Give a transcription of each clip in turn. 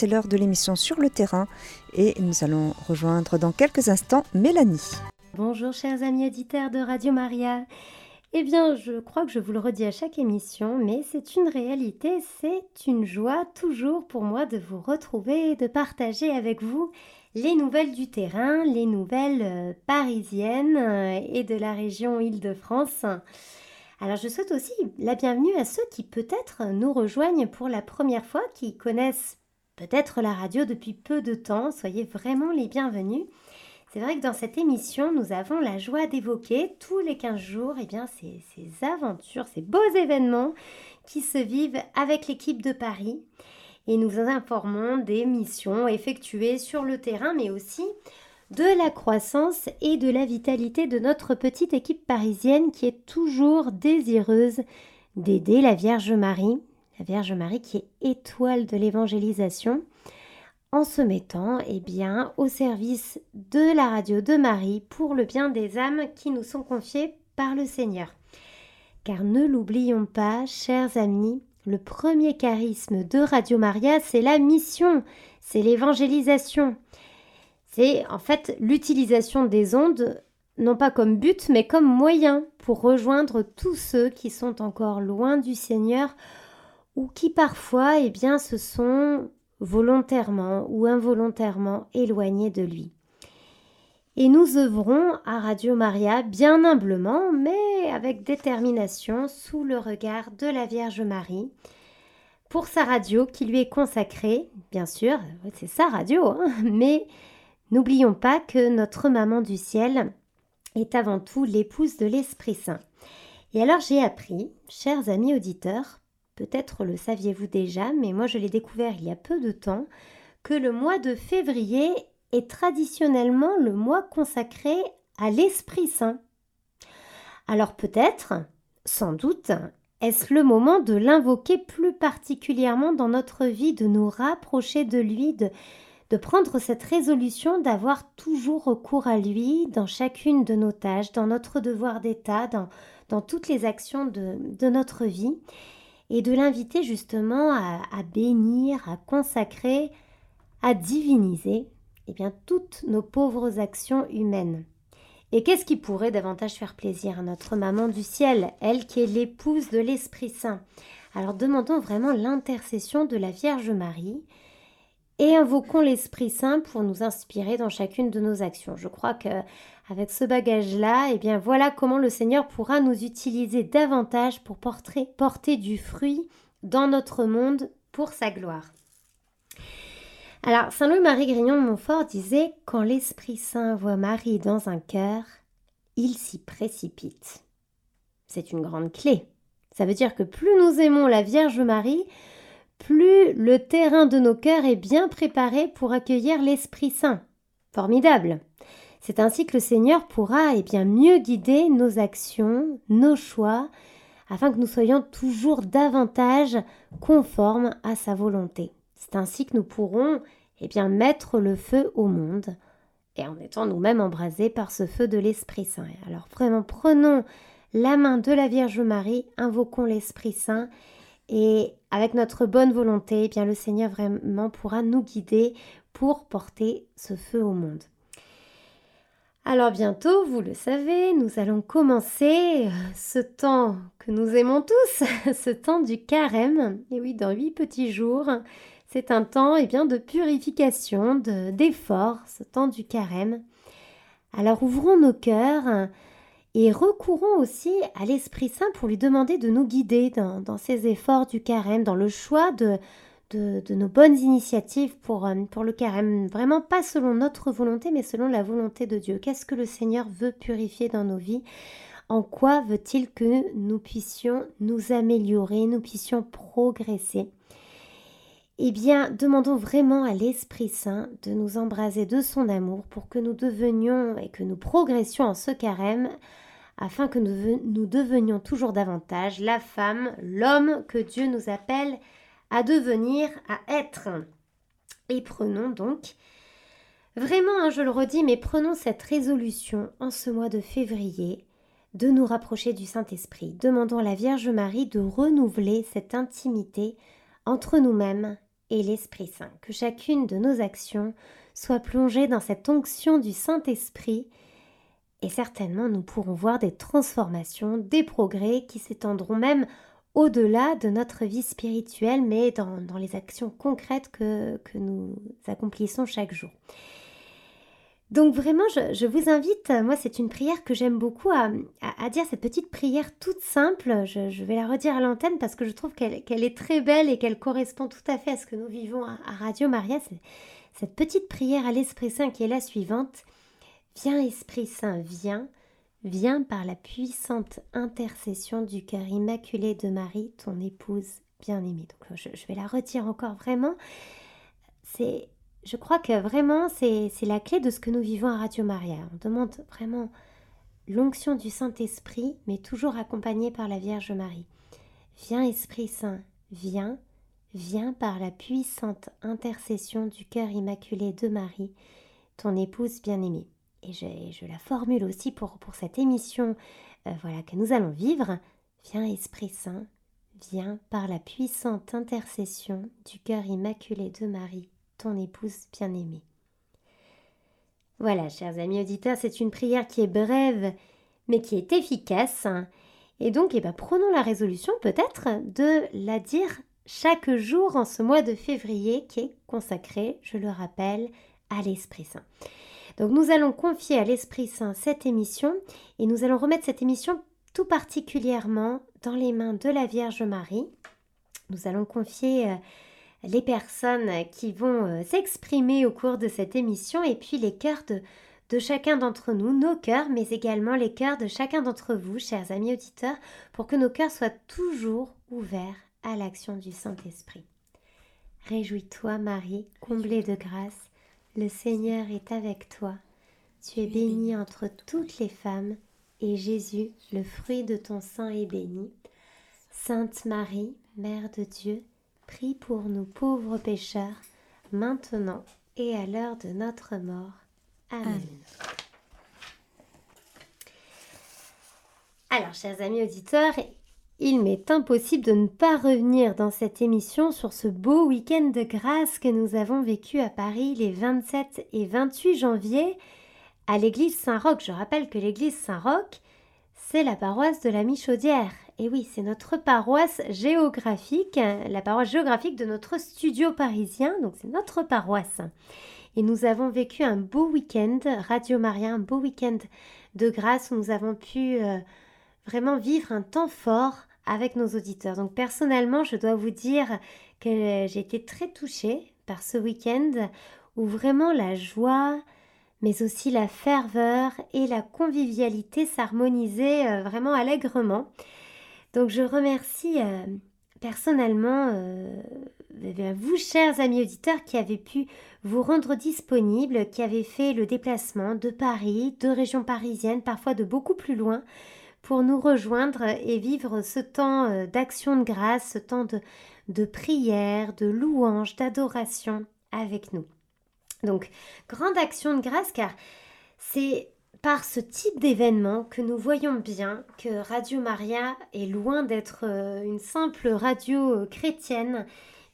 c'est l'heure de l'émission sur le terrain et nous allons rejoindre dans quelques instants Mélanie. Bonjour chers amis auditeurs de Radio Maria. Eh bien, je crois que je vous le redis à chaque émission, mais c'est une réalité, c'est une joie toujours pour moi de vous retrouver et de partager avec vous les nouvelles du terrain, les nouvelles euh, parisiennes euh, et de la région Île-de-France. Alors je souhaite aussi la bienvenue à ceux qui peut-être nous rejoignent pour la première fois, qui connaissent peut-être la radio depuis peu de temps. Soyez vraiment les bienvenus. C'est vrai que dans cette émission, nous avons la joie d'évoquer tous les 15 jours eh bien, ces, ces aventures, ces beaux événements qui se vivent avec l'équipe de Paris. Et nous informons des missions effectuées sur le terrain, mais aussi de la croissance et de la vitalité de notre petite équipe parisienne qui est toujours désireuse d'aider la Vierge Marie, Vierge Marie qui est étoile de l'évangélisation, en se mettant eh bien, au service de la radio de Marie pour le bien des âmes qui nous sont confiées par le Seigneur. Car ne l'oublions pas, chers amis, le premier charisme de Radio Maria, c'est la mission, c'est l'évangélisation. C'est en fait l'utilisation des ondes, non pas comme but, mais comme moyen pour rejoindre tous ceux qui sont encore loin du Seigneur ou qui parfois, eh bien, se sont volontairement ou involontairement éloignés de lui. Et nous œuvrons à Radio Maria bien humblement, mais avec détermination, sous le regard de la Vierge Marie, pour sa radio qui lui est consacrée, bien sûr, c'est sa radio, hein, mais N'oublions pas que notre maman du ciel est avant tout l'épouse de l'Esprit Saint. Et alors j'ai appris, chers amis auditeurs, peut-être le saviez-vous déjà, mais moi je l'ai découvert il y a peu de temps, que le mois de février est traditionnellement le mois consacré à l'Esprit Saint. Alors peut-être, sans doute, est-ce le moment de l'invoquer plus particulièrement dans notre vie, de nous rapprocher de lui, de, prendre cette résolution d'avoir toujours recours à lui dans chacune de nos tâches, dans notre devoir d'État, dans, toutes les actions de notre vie, et de l'inviter justement à, bénir, à consacrer, à diviniser eh bien, toutes nos pauvres actions humaines. Et qu'est-ce qui pourrait davantage faire plaisir à notre maman du ciel, elle qui est l'épouse de l'Esprit Saint? Alors demandons vraiment l'intercession de la Vierge Marie, et invoquons l'Esprit Saint pour nous inspirer dans chacune de nos actions. Je crois que avec ce bagage-là, eh bien voilà comment le Seigneur pourra nous utiliser davantage pour porter, porter du fruit dans notre monde pour sa gloire. Alors, Saint Louis-Marie Grignon de Montfort disait Quand l'Esprit Saint voit Marie dans un cœur, il s'y précipite. C'est une grande clé. Ça veut dire que plus nous aimons la Vierge Marie, plus le terrain de nos cœurs est bien préparé pour accueillir l'Esprit Saint. Formidable. C'est ainsi que le Seigneur pourra eh bien mieux guider nos actions, nos choix, afin que nous soyons toujours davantage conformes à sa volonté. C'est ainsi que nous pourrons eh bien mettre le feu au monde et en étant nous-mêmes embrasés par ce feu de l'Esprit Saint. Alors vraiment prenons la main de la Vierge Marie, invoquons l'Esprit Saint et avec notre bonne volonté, eh bien le Seigneur vraiment pourra nous guider pour porter ce feu au monde. Alors bientôt, vous le savez, nous allons commencer euh, ce temps que nous aimons tous, ce temps du carême. Et oui, dans huit petits jours, c'est un temps eh bien, de purification, d'effort, ce temps du carême. Alors ouvrons nos cœurs et recourons aussi à l'Esprit Saint pour lui demander de nous guider dans, ces efforts du carême, dans le choix de nos bonnes initiatives pour, euh, pour le carême. Vraiment pas selon notre volonté, mais selon la volonté de Dieu. Qu'est-ce que le Seigneur veut purifier dans nos vies? En quoi veut-il que nous puissions nous améliorer, nous puissions progresser? Eh bien, demandons vraiment à l'Esprit Saint de nous embraser de son amour pour que nous devenions et que nous progressions en ce carême, afin que nous, devenions toujours davantage la femme, l'homme que Dieu nous appelle à devenir, à être. Et prenons donc, vraiment, hein, je le redis, mais prenons cette résolution en ce mois de février de nous rapprocher du Saint-Esprit. Demandons à la Vierge Marie de renouveler cette intimité entre nous-mêmes et l'Esprit Saint, que chacune de nos actions soit plongée dans cette onction du Saint-Esprit et certainement nous pourrons voir des transformations, des progrès qui s'étendront même au-delà de notre vie spirituelle, mais dans, les actions concrètes que, nous accomplissons chaque jour. Donc vraiment, je, vous invite, moi c'est une prière que j'aime beaucoup à, dire, cette petite prière toute simple, je, vais la redire à l'antenne parce que je trouve qu'elle est très belle et qu'elle correspond tout à fait à ce que nous vivons à, à Radio Maria. Cette petite prière à l'Esprit Saint qui est la suivante. Viens Esprit Saint, viens, viens par la puissante intercession du cœur immaculé de Marie, ton épouse bien-aimée. Je, vais la retirer encore vraiment. C'est, je crois que vraiment c'est, c'est la clé de ce que nous vivons à Radio Maria. On demande vraiment l'onction du Saint-Esprit, mais toujours accompagnée par la Vierge Marie. Viens Esprit Saint, viens, viens par la puissante intercession du cœur immaculé de Marie, ton épouse bien-aimée et je, la formule aussi pour, pour cette émission euh, voilà, que nous allons vivre. Viens Esprit Saint, viens par la puissante intercession du cœur immaculé de Marie, ton épouse bien-aimée. Voilà, chers amis auditeurs, c'est une prière qui est brève, mais qui est efficace. Et donc, eh ben, prenons la résolution peut-être de la dire chaque jour en ce mois de février qui est consacré, je le rappelle, à l'Esprit Saint. Donc nous allons confier à l'Esprit Saint cette émission et nous allons remettre cette émission tout particulièrement dans les mains de la Vierge Marie. Nous allons confier euh, les personnes qui vont euh, s'exprimer au cours de cette émission et puis les cœurs de, de chacun d'entre nous, nos cœurs, mais également les cœurs de chacun d'entre vous, chers amis auditeurs, pour que nos cœurs soient toujours ouverts à l'action du Saint-Esprit. Réjouis-toi, Marie, comblée de grâce. Le Seigneur est avec toi. Tu es bénie entre toutes les femmes, et Jésus, le fruit de ton sein, est béni. Sainte Marie, Mère de Dieu, prie pour nous pauvres pécheurs, maintenant et à l'heure de notre mort. Amen. Alors, chers amis auditeurs, il m'est impossible de ne pas revenir dans cette émission sur ce beau week-end de grâce que nous avons vécu à Paris les 27 et 28 janvier à l'église Saint-Roch. Je rappelle que l'église Saint-Roch, c'est la paroisse de la Michaudière. Et oui, c'est notre paroisse géographique, la paroisse géographique de notre studio parisien, donc c'est notre paroisse. Et nous avons vécu un beau week-end, Radio Maria, un beau week-end de grâce où nous avons pu euh, vraiment vivre un temps fort avec nos auditeurs. Donc personnellement, je dois vous dire que j'ai été très touchée par ce week-end où vraiment la joie, mais aussi la ferveur et la convivialité s'harmonisaient euh, vraiment allègrement. Donc je remercie euh, personnellement euh, vous, chers amis auditeurs, qui avez pu vous rendre disponibles, qui avez fait le déplacement de Paris, de régions parisiennes, parfois de beaucoup plus loin, pour nous rejoindre et vivre ce temps euh, d'action de grâce, ce temps de, prière, de louange, d'adoration avec nous. Donc, grande action de grâce car c'est par ce type d'événement que nous voyons bien que Radio Maria est loin d'être euh, une simple radio euh, chrétienne,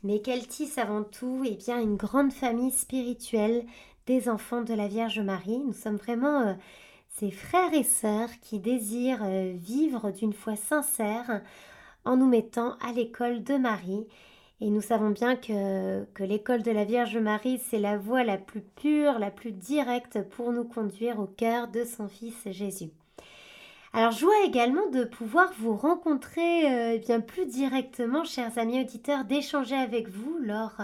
mais qu'elle tisse avant tout eh bien, une grande famille spirituelle des enfants de la Vierge Marie. Nous sommes vraiment ces frères et sœurs qui désirent euh, vivre d'une foi sincère en nous mettant à l'école de Marie. Et nous savons bien que, l'école de la Vierge Marie, c'est la voie la plus pure, la plus directe pour nous conduire au cœur de son Fils Jésus. Alors, joie également de pouvoir vous rencontrer euh, bien plus directement, chers amis auditeurs, d'échanger avec vous lors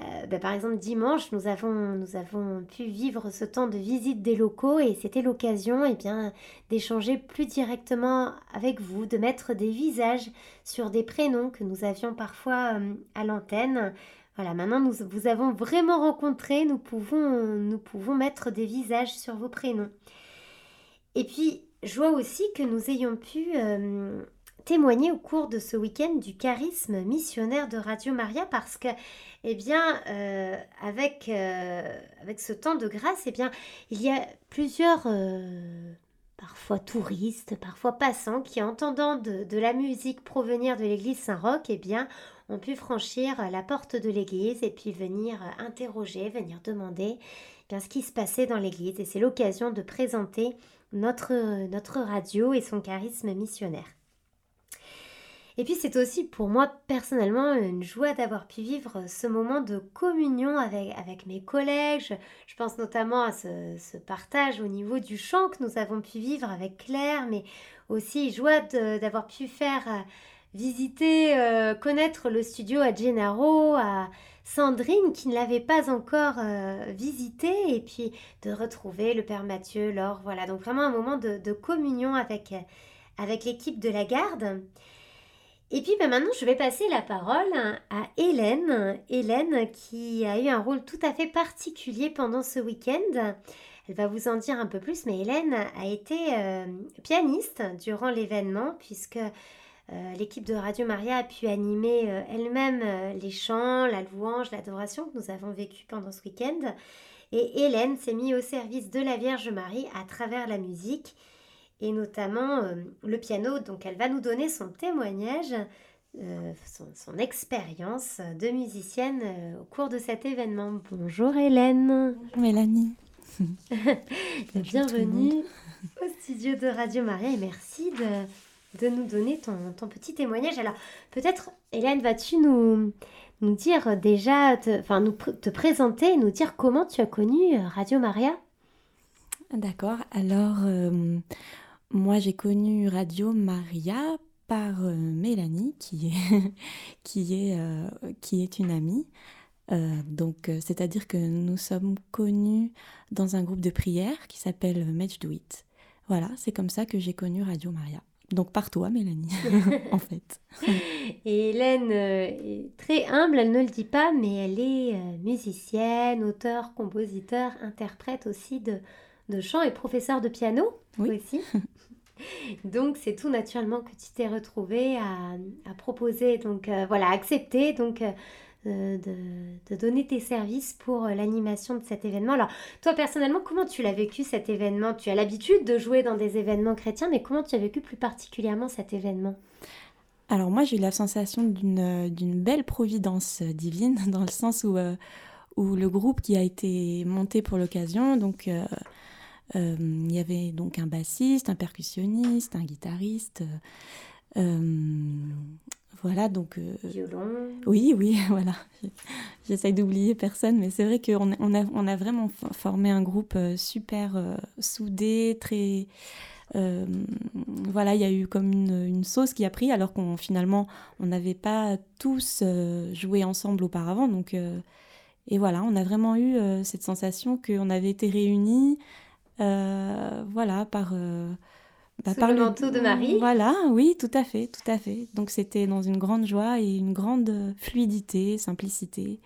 euh, ben, par exemple, dimanche, nous avons, nous avons pu vivre ce temps de visite des locaux et c'était l'occasion eh bien, d'échanger plus directement avec vous, de mettre des visages sur des prénoms que nous avions parfois euh, à l'antenne. Voilà, maintenant nous vous avons vraiment rencontré, nous pouvons, nous pouvons mettre des visages sur vos prénoms. Et puis, je vois aussi que nous ayons pu euh, témoigner au cours de ce week-end du charisme missionnaire de Radio Maria parce que, eh bien, euh, avec, euh, avec ce temps de grâce, eh bien, il y a plusieurs, euh, parfois touristes, parfois passants, qui, entendant de, de la musique provenir de l'église Saint-Roch, eh bien, ont pu franchir la porte de l'église et puis venir interroger, venir demander eh bien, ce qui se passait dans l'église. Et c'est l'occasion de présenter notre, notre radio et son charisme missionnaire. Et puis c'est aussi pour moi personnellement une joie d'avoir pu vivre ce moment de communion avec, avec mes collègues. Je, pense notamment à ce, partage au niveau du chant que nous avons pu vivre avec Claire, mais aussi joie d'avoir pu faire euh, visiter, euh, connaître le studio à Gennaro, à Sandrine qui ne l'avait pas encore euh, visité, et puis de retrouver le Père Mathieu, Laure. Voilà, donc vraiment un moment de, de communion avec, avec l'équipe de la garde. Et puis ben, maintenant, je vais passer la parole à Hélène. Hélène qui a eu un rôle tout à fait particulier pendant ce week-end. Elle va vous en dire un peu plus, mais Hélène a été euh, pianiste durant l'événement puisque euh, l'équipe de Radio Maria a pu animer euh, elle-même les chants, la louange, l'adoration que nous avons vécu pendant ce week-end. Et Hélène s'est mise au service de la Vierge Marie à travers la musique et notamment euh, le piano. Donc elle va nous donner son témoignage, euh, son, expérience de musicienne euh, au cours de cet événement. Bonjour Hélène. Bonjour Mélanie. Bienvenue au studio de Radio Maria et merci de, de nous donner ton, ton, petit témoignage. Alors peut-être Hélène, vas-tu nous, nous dire déjà, enfin nous te présenter, nous dire comment tu as connu Radio Maria? D'accord, alors moi, j'ai connu Radio Maria par euh, Mélanie, qui est, qui, est, euh, qui est une amie. Euh, donc, c'est-à-dire que nous sommes connus dans un groupe de prière qui s'appelle Match Do It. Voilà, c'est comme ça que j'ai connu Radio Maria. Donc par toi, Mélanie, en fait. Et Hélène est très humble, elle ne le dit pas, mais elle est musicienne, auteur, compositeur, interprète aussi de, de chant et professeur de piano oui. aussi. donc c'est tout naturellement que tu t'es retrouvée à, proposer, donc euh, voilà, accepter donc euh, euh, de, donner tes services pour l'animation de cet événement. Alors toi personnellement, comment tu l'as vécu cet événement? Tu as l'habitude de jouer dans des événements chrétiens, mais comment tu as vécu plus particulièrement cet événement? Alors moi j'ai eu la sensation d'une belle providence divine dans le sens où, où le groupe qui a été monté pour l'occasion, donc il y avait donc un bassiste, un percussionniste, un guitariste. Euh, euh, voilà, donc. Violon. Oui, oui, voilà. J'essaye d'oublier personne, mais c'est vrai qu'on on a, on a vraiment formé un groupe super soudé, très. voilà, il y a eu comme une, une, sauce qui a pris, alors qu'on finalement, on n'avait pas tous joué ensemble auparavant. Donc, et voilà, on a vraiment eu cette sensation qu'on avait été réunis, euh, voilà, par... Euh, bah, par le manteau de Marie. Voilà, oui, tout à fait, tout à fait. Donc c'était dans une grande joie et une grande fluidité, simplicité.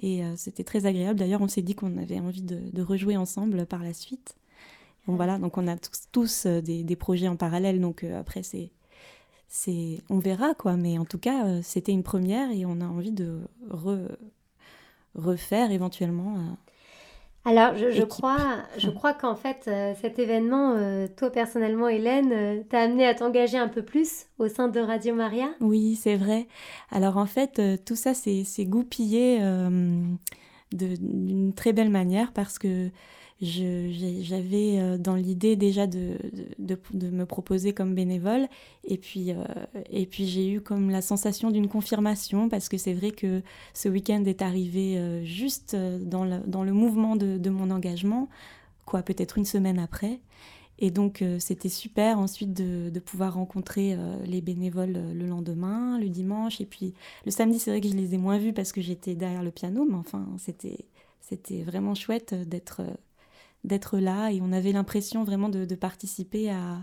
Et euh, c'était très agréable. D'ailleurs, on s'est dit qu'on avait envie de, rejouer ensemble par la suite. Bon voilà, donc on a tous, tous des, des, projets en parallèle. Donc après, c'est, c'est, on verra quoi. Mais en tout cas, c'était une première et on a envie de refaire éventuellement alors, je, crois, je crois qu'en fait, euh, cet événement, euh, toi personnellement, Hélène, euh, t'a amené à t'engager un peu plus au sein de Radio Maria? Oui, c'est vrai. Alors, en fait, tout ça s'est goupillé d'une très belle manière parce que j'avais euh, dans l'idée déjà de, de, me proposer comme bénévole et puis, euh, et puis j'ai eu comme la sensation d'une confirmation parce que c'est vrai que ce week-end est arrivé euh, juste dans le, dans le mouvement de, de mon engagement, quoi, peut-être une semaine après. Et donc c'était super ensuite de, de pouvoir rencontrer les bénévoles le lendemain, le dimanche. Et puis le samedi, c'est vrai que je les ai moins vus parce que j'étais derrière le piano, mais enfin c'était, c'était vraiment chouette d'être d'être là et on avait l'impression vraiment de, participer à,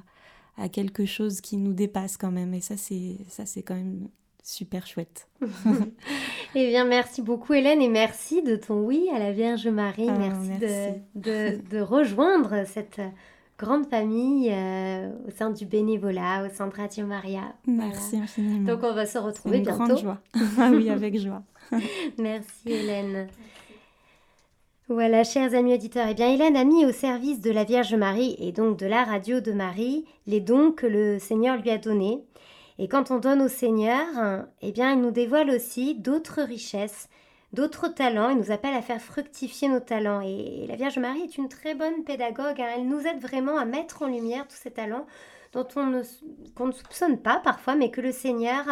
à, quelque chose qui nous dépasse quand même. Et ça, c'est ça, c'est quand même super chouette. eh bien, merci beaucoup Hélène et merci de ton oui à la Vierge Marie. Ah, merci, De, de, rejoindre cette grande famille euh, au sein du bénévolat, au sein de Radio Maria. Merci infiniment. Donc on va se retrouver une bientôt. Grande joie. ah oui, avec joie. merci Hélène. Voilà, chers amis auditeurs, eh bien Hélène a mis au service de la Vierge Marie et donc de la radio de Marie les dons que le Seigneur lui a donnés. Et quand on donne au Seigneur, eh bien, il nous dévoile aussi d'autres richesses, d'autres talents. Il nous appelle à faire fructifier nos talents. Et la Vierge Marie est une très bonne pédagogue. Hein. Elle nous aide vraiment à mettre en lumière tous ces talents dont on ne, qu'on ne soupçonne pas parfois, mais que le Seigneur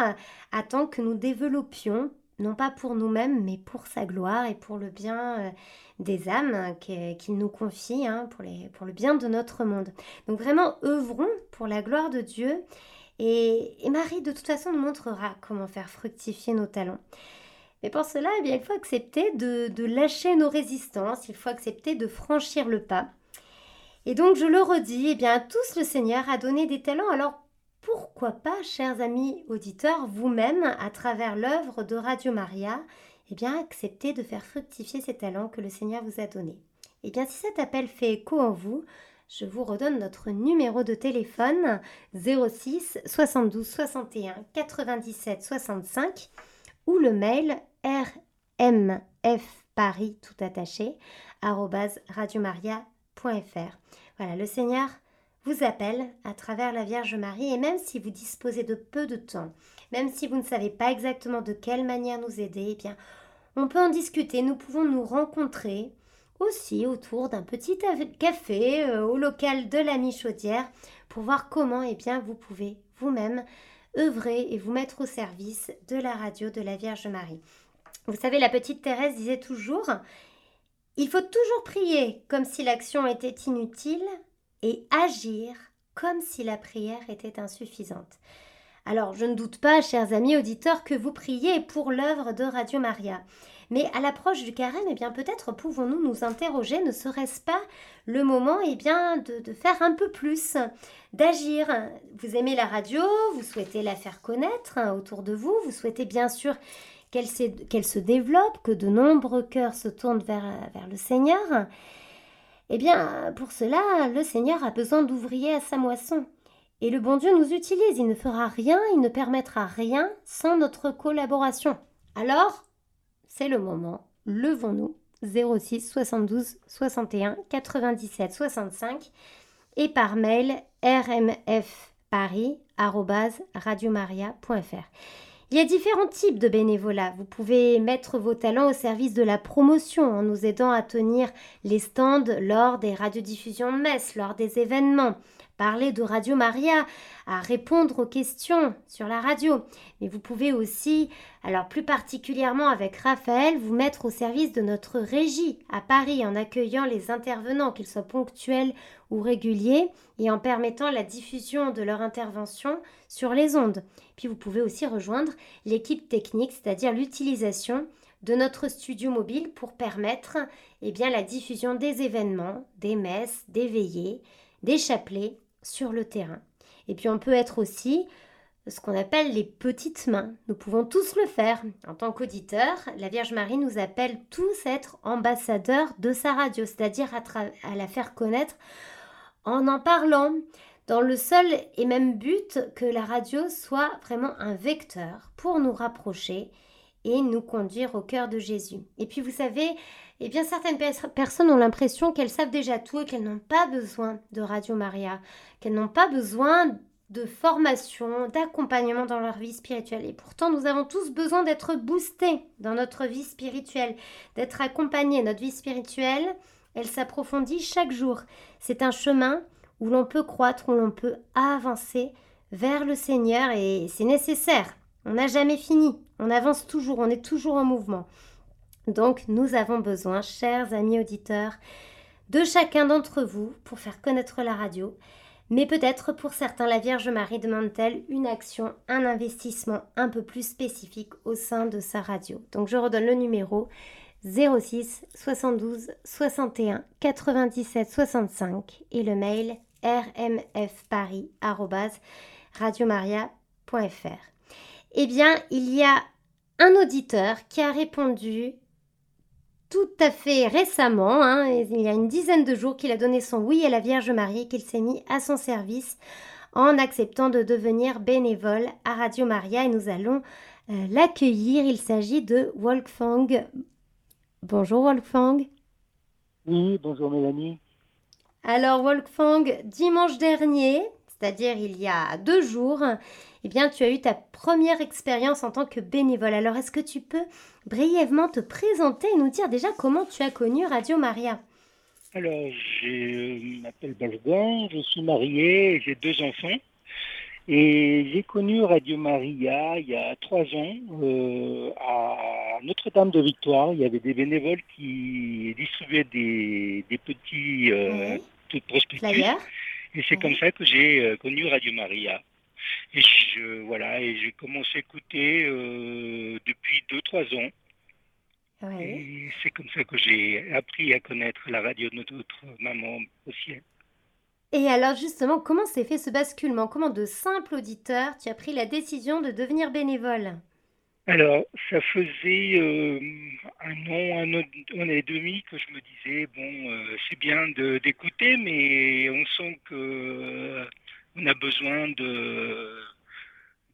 attend que nous développions, non pas pour nous-mêmes, mais pour sa gloire et pour le bien euh, des âmes qu'il nous confie, hein, pour, le bien de notre monde. Donc vraiment, œuvrons pour la gloire de Dieu. Et, Marie, de toute façon, nous montrera comment faire fructifier nos talents. Mais pour cela, eh il faut accepter de, lâcher nos résistances, il faut accepter de franchir le pas. Et donc, je le redis, eh bien, tous, le Seigneur a donné des talents. Alors, pourquoi pas, chers amis auditeurs, vous-même, à travers l'œuvre de Radio Maria, eh bien, accepter de faire fructifier ces talents que le Seigneur vous a donnés. Eh bien, si cet appel fait écho en vous, je vous redonne notre numéro de téléphone 06 72 61 97 65 ou le mail rmfparis tout attaché radiomaria.fr. Voilà, le Seigneur vous appelle à travers la Vierge Marie et même si vous disposez de peu de temps, même si vous ne savez pas exactement de quelle manière nous aider, eh bien, on peut en discuter, nous pouvons nous rencontrer aussi autour d'un petit café euh, au local de la Michaudière pour voir comment eh bien, vous pouvez vous-même œuvrer et vous mettre au service de la radio de la Vierge Marie. Vous savez, la petite Thérèse disait toujours, il faut toujours prier comme si l'action était inutile et agir comme si la prière était insuffisante. Alors, je ne doute pas, chers amis auditeurs, que vous priez pour l'œuvre de Radio Maria. Mais à l'approche du carême, eh bien peut-être pouvons-nous nous interroger, ne serait-ce pas le moment eh bien, de, faire un peu plus, d'agir. Vous aimez la radio, vous souhaitez la faire connaître hein, autour de vous, vous souhaitez bien sûr qu'elle se, développe, que de nombreux cœurs se tournent vers, vers le Seigneur. Eh bien, pour cela, le Seigneur a besoin d'ouvriers à sa moisson. Et le bon Dieu nous utilise, il ne fera rien, il ne permettra rien sans notre collaboration. Alors, c'est le moment. Levons-nous 06 72 61 97 65 et par mail rmfparis@radiomaria.fr. Il y a différents types de bénévolat. Vous pouvez mettre vos talents au service de la promotion en nous aidant à tenir les stands lors des radiodiffusions de messe, lors des événements parler de Radio Maria, à répondre aux questions sur la radio. Mais vous pouvez aussi, alors plus particulièrement avec Raphaël, vous mettre au service de notre régie à Paris en accueillant les intervenants, qu'ils soient ponctuels ou réguliers, et en permettant la diffusion de leur intervention sur les ondes. Puis vous pouvez aussi rejoindre l'équipe technique, c'est-à-dire l'utilisation de notre studio mobile pour permettre eh bien, la diffusion des événements, des messes, des veillées, des chapelets sur le terrain. Et puis on peut être aussi ce qu'on appelle les petites mains. Nous pouvons tous le faire. En tant qu'auditeur, la Vierge Marie nous appelle tous à être ambassadeurs de sa radio, c'est-à-dire à, la faire connaître en en parlant, dans le seul et même but que la radio soit vraiment un vecteur pour nous rapprocher et nous conduire au cœur de Jésus. Et puis vous savez, eh bien certaines personnes ont l'impression qu'elles savent déjà tout et qu'elles n'ont pas besoin de Radio Maria, qu'elles n'ont pas besoin de formation, d'accompagnement dans leur vie spirituelle. Et pourtant, nous avons tous besoin d'être boostés dans notre vie spirituelle, d'être accompagnés. Notre vie spirituelle, elle s'approfondit chaque jour. C'est un chemin où l'on peut croître, où l'on peut avancer vers le Seigneur et c'est nécessaire. On n'a jamais fini, on avance toujours, on est toujours en mouvement. Donc nous avons besoin, chers amis auditeurs, de chacun d'entre vous pour faire connaître la radio. Mais peut-être pour certains, la Vierge Marie demande-t-elle une action, un investissement un peu plus spécifique au sein de sa radio. Donc je redonne le numéro 06 72 61 97 65 et le mail rmfparis.radiomaria.fr. Eh bien, il y a un auditeur qui a répondu tout à fait récemment, hein, il y a une dizaine de jours, qu'il a donné son oui à la Vierge Marie, qu'il s'est mis à son service en acceptant de devenir bénévole à Radio Maria et nous allons euh, l'accueillir. Il s'agit de Wolfgang. Bonjour Wolfgang. Oui, bonjour Mélanie. Alors Wolfgang, dimanche dernier, c'est-à-dire il y a deux jours, eh bien, tu as eu ta première expérience en tant que bénévole. Alors, est-ce que tu peux brièvement te présenter et nous dire déjà comment tu as connu Radio Maria? Alors, je m'appelle Wolfgang, je suis marié, j'ai deux enfants. Et j'ai connu Radio Maria il y a trois ans euh, à Notre-Dame de Victoire. Il y avait des bénévoles qui distribuaient des, petits euh, prospectus. Et c'est comme ça que j'ai euh, connu Radio Maria. Et je, voilà, et j'ai commencé à écouter euh, depuis deux trois ans. Et c'est comme ça que j'ai appris à connaître la radio de notre maman au ciel. Et alors justement, comment s'est fait ce basculement? Comment de simple auditeur, tu as pris la décision de devenir bénévole? Alors, ça faisait euh, un an, un an, et demi que je me disais, bon, euh, c'est bien d'écouter, mais on sent que on a besoin de,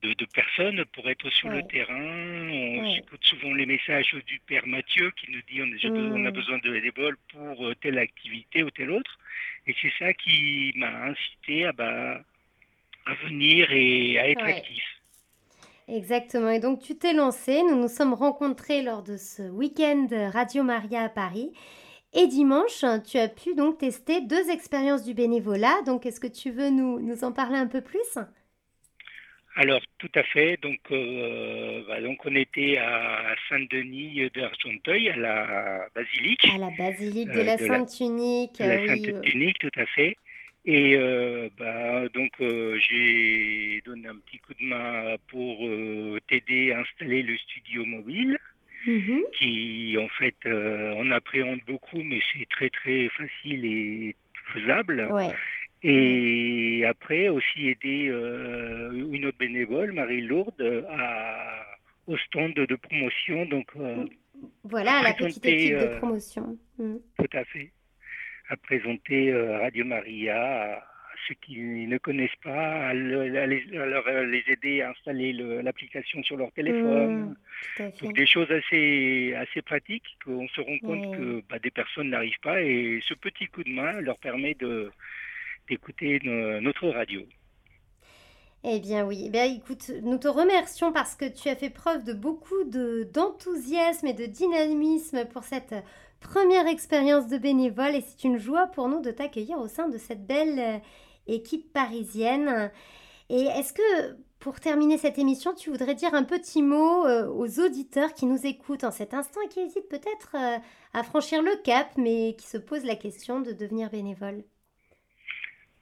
de, personnes pour être sur le terrain. On écoute souvent les messages du Père Mathieu qui nous dit on, a mmh. besoin de bénévoles pour euh, telle activité ou telle autre. Et c'est ça qui m'a incité à, bah, à venir et à être actif. Exactement. Et donc tu t'es lancé. Nous nous sommes rencontrés lors de ce week-end Radio Maria à Paris. Et dimanche, tu as pu donc tester deux expériences du bénévolat. Donc est-ce que tu veux nous, nous en parler un peu plus? Alors tout à fait. Donc, euh, bah, donc on était à Saint-Denis d'Argenteuil, à la basilique. À la basilique de la Sainte Unique. De la Sainte Unique, tout à fait. Et euh, bah, donc euh, j'ai donné un petit coup de main pour t'aider à installer le studio mobile, mm-hmm. qui en fait on appréhende beaucoup, mais c'est très très facile et faisable. Ouais. Et après, aussi aider euh, une autre bénévole, Marie-Lourde, au stand de promotion. Donc, euh, voilà, la petite équipe de euh, promotion. Mm. Tout à fait. À présenter Radio Maria à ceux qui ne connaissent pas, à, les, aider à installer l'application sur leur téléphone. Mm, donc des choses assez, assez pratiques qu'on se rend compte que bah, des personnes n'arrivent pas et ce petit coup de main leur permet d'écouter notre radio. Eh bien oui, eh bien, écoute, nous te remercions parce que tu as fait preuve de beaucoup d'enthousiasme et de dynamisme pour cette première expérience de bénévole et c'est une joie pour nous de t'accueillir au sein de cette belle équipe parisienne. Et est-ce que pour terminer cette émission, tu voudrais dire un petit mot euh, aux auditeurs qui nous écoutent en cet instant et qui hésitent peut-être euh, à franchir le cap mais qui se posent la question de devenir bénévole?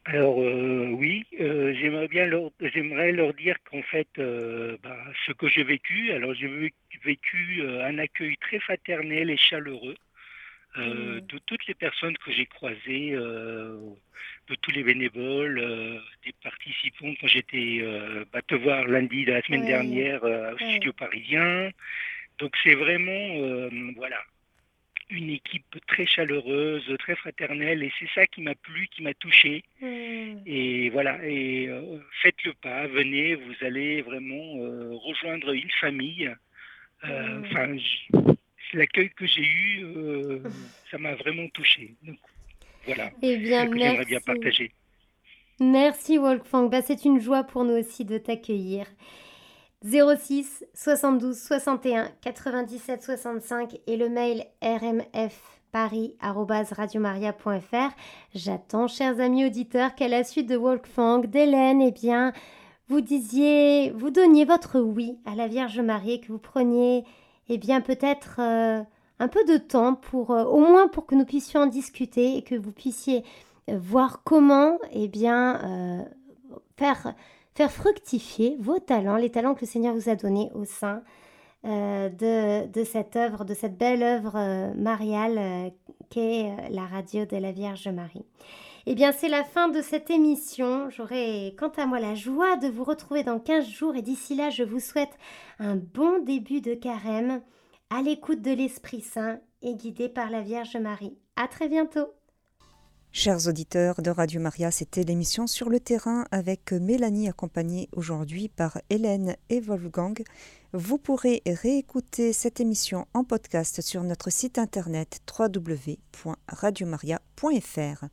Alors euh, oui, j'aimerais bien leur, j'aimerais leur dire qu'en fait, bah, ce que j'ai vécu, alors j'ai vécu un accueil très fraternel et chaleureux mmh. de toutes les personnes que j'ai croisées, de tous les bénévoles, des participants quand j'étais bah, te voir lundi de la semaine dernière au studio parisien. Donc c'est vraiment, voilà, une équipe très chaleureuse, très fraternelle, et c'est ça qui m'a plu, qui m'a touché. Hmm. Et voilà, et euh, faites le pas, venez, vous allez vraiment euh, rejoindre une famille. Euh, hmm. Enfin, l'accueil que j'ai eu, ça m'a vraiment touché. Donc, voilà, eh bien, que j'aimerais bien partager. Merci Wolfgang, bah, c'est une joie pour nous aussi de t'accueillir. 06 72 61 97 65 et le mail rmfparis.radiomaria.fr. J'attends, chers amis auditeurs, qu'à la suite de Wolfgang, d'Hélène, eh bien, vous disiez, vous donniez votre oui à la Vierge Marie, que vous preniez, eh bien, peut-être euh, un peu de temps pour, euh, au moins pour que nous puissions en discuter et que vous puissiez euh, voir comment, eh bien, faire fructifier vos talents, les talents que le Seigneur vous a donnés au sein de, cette œuvre, de cette belle œuvre mariale qu'est la radio de la Vierge Marie. Eh bien, c'est la fin de cette émission. J'aurai, quant à moi, la joie de vous retrouver dans 15 jours et d'ici là, je vous souhaite un bon début de carême à l'écoute de l'Esprit Saint et guidé par la Vierge Marie. À très bientôt! Chers auditeurs de Radio Maria, c'était l'émission Sur le terrain avec Mélanie accompagnée aujourd'hui par Hélène et Wolfgang. Vous pourrez réécouter cette émission en podcast sur notre site internet www.radiomaria.fr.